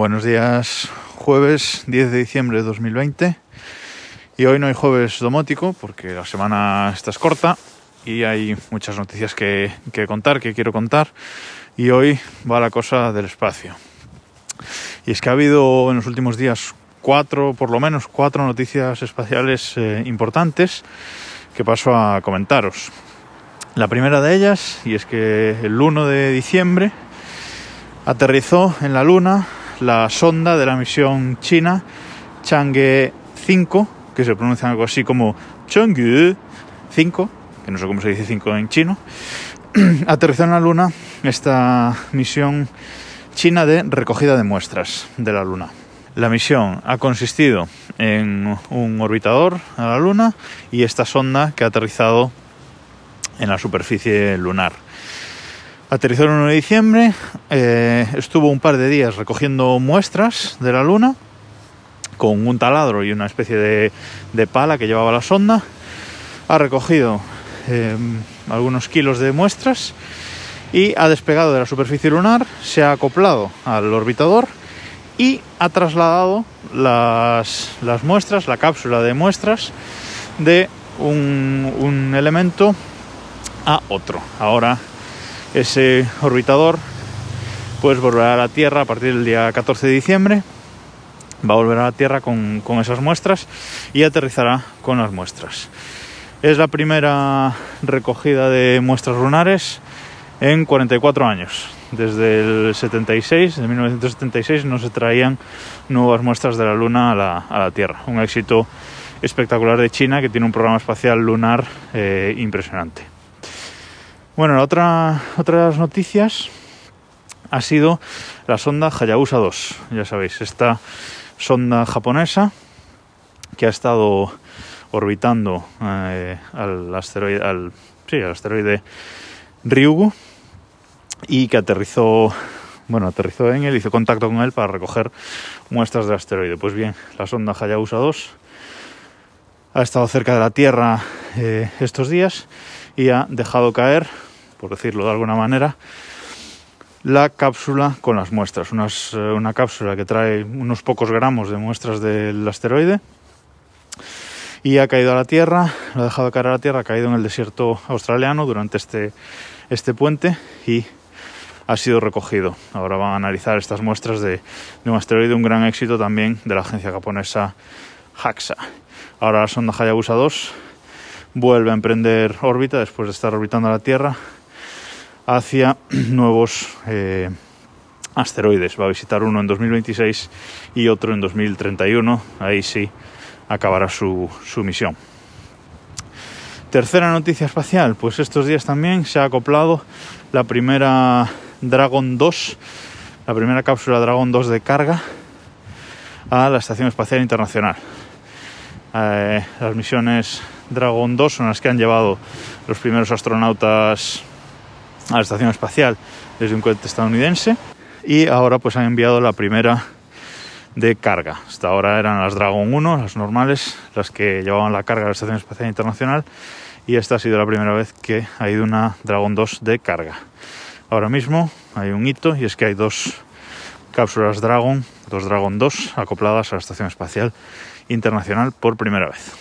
Buenos días, jueves 10 de diciembre de 2020. Y hoy no hay jueves domótico porque la semana está corta y hay muchas noticias que, que contar, que quiero contar. Y hoy va la cosa del espacio. Y es que ha habido en los últimos días cuatro, por lo menos cuatro noticias espaciales eh, importantes que paso a comentaros. La primera de ellas, y es que el 1 de diciembre aterrizó en la Luna la sonda de la misión china Chang'e 5, que se pronuncia algo así como Chang'e 5, que no sé cómo se dice 5 en chino, aterrizó en la Luna esta misión china de recogida de muestras de la Luna. La misión ha consistido en un orbitador a la Luna y esta sonda que ha aterrizado en la superficie lunar. Aterrizó el 1 de diciembre, eh, estuvo un par de días recogiendo muestras de la Luna con un taladro y una especie de, pala que llevaba la sonda. Ha recogido eh, algunos kilos de muestras y ha despegado de la superficie lunar, se ha acoplado al orbitador y ha trasladado las, muestras, la cápsula de muestras de un, un elemento a otro. Ahora ese orbitador pues volverá a la Tierra a partir del día 14 de diciembre. Va a volver a la Tierra con, con esas muestras y aterrizará con las muestras. Es la primera recogida de muestras lunares en 44 años. Desde el 76, de 1976, no se traían nuevas muestras de la Luna a la, Tierra. Un éxito espectacular de China que tiene un programa espacial lunar eh, impresionante. Bueno, otra, otras noticias ha sido la sonda Hayabusa 2. Ya sabéis, esta sonda japonesa que ha estado orbitando eh, al asteroide, al asteroide Ryugu y que aterrizó, bueno, aterrizó en él, hizo contacto con él para recoger muestras del asteroide. Pues bien, la sonda Hayabusa 2 ha estado cerca de la Tierra eh, estos días y ha dejado caer, por decirlo de alguna manera, la cápsula con las muestras. Eh, una cápsula que trae unos pocos gramos de muestras del asteroide y ha caído a la Tierra, lo ha dejado caer a la Tierra, ha caído en el desierto australiano durante este, este puente y ha sido recogido. Ahora van a analizar estas muestras de, un asteroide, un gran éxito también de la agencia japonesa JAXA. Ahora la sonda Hayabusa 2 vuelve a emprender órbita después de estar orbitando la Tierra hacia nuevos eh, asteroides. Va a visitar uno en 2026 y otro en 2031. Ahí sí acabará su, misión. Tercera noticia espacial, pues estos días también se ha acoplado la primera Dragon 2, la primera cápsula Dragon 2 de carga a la Estación Espacial Internacional. Eh, las misiones Dragon 2 son las que han llevado los primeros astronautas a la Estación Espacial desde un cohete estadounidense y ahora pues han enviado la primera de carga. Hasta ahora eran las Dragon 1, las normales, las que llevaban la carga a la Estación Espacial Internacional y esta ha sido la primera vez que ha ido una Dragon 2 de carga. Ahora mismo hay un hito y es que hay dos cápsulas Dragon, dos Dragon 2 acopladas a la Estación Espacial Internacional por primera vez.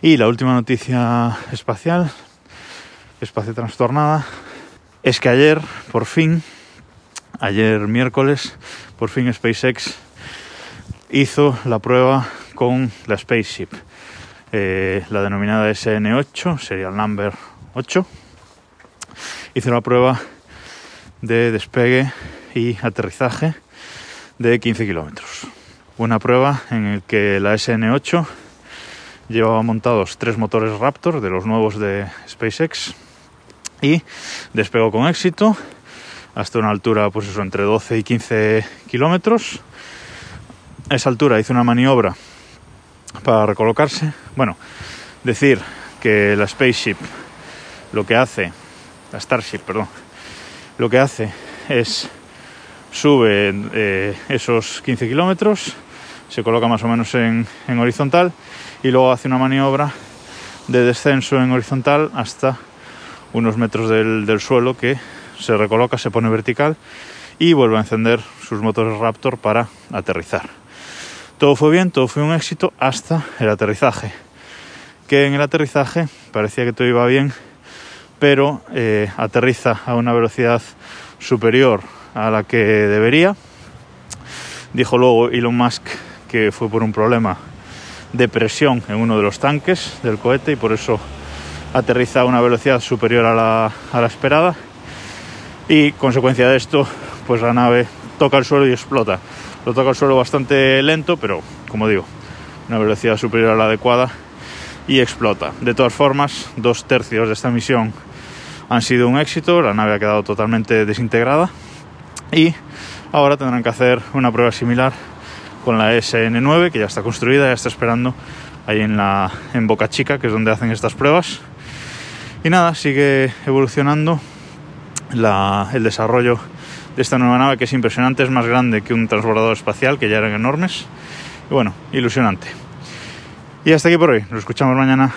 Y la última noticia espacial, espacio trastornada, es que ayer, por fin, ayer miércoles, por fin SpaceX hizo la prueba con la Spaceship, eh, la denominada SN8, Serial Number 8 hice la prueba de despegue y aterrizaje de 15 kilómetros. Una prueba en la que la SN8 llevaba montados tres motores Raptor de los nuevos de SpaceX y despegó con éxito hasta una altura pues eso, entre 12 y 15 kilómetros. Esa altura hizo una maniobra para recolocarse. Bueno, decir que la Spaceship lo que hace la Starship, perdón, lo que hace es sube eh, esos 15 kilómetros, se coloca más o menos en, horizontal y luego hace una maniobra de descenso en horizontal hasta unos metros del, suelo que se recoloca, se pone vertical y vuelve a encender sus motores Raptor para aterrizar. Todo fue bien, todo fue un éxito hasta el aterrizaje. Que en el aterrizaje parecía que todo iba bien, pero eh, aterriza a una velocidad superior a la que debería. Dijo luego Elon Musk que fue por un problema de presión en uno de los tanques del cohete y por eso aterriza a una velocidad superior a la, a la esperada y consecuencia de esto pues la nave toca el suelo y explota. Lo toca el suelo bastante lento, pero como digo, una velocidad superior a la adecuada y explota. De todas formas, dos tercios de esta misión han sido un éxito, la nave ha quedado totalmente desintegrada y ahora tendrán que hacer una prueba similar con la SN9 que ya está construida, ya está esperando ahí en, la, en Boca Chica, que es donde hacen estas pruebas. Y nada, sigue evolucionando el desarrollo de esta nueva nave que es impresionante, es más grande que un transbordador espacial, que ya eran enormes. Bueno, ilusionante. Y hasta aquí por hoy, nos escuchamos mañana.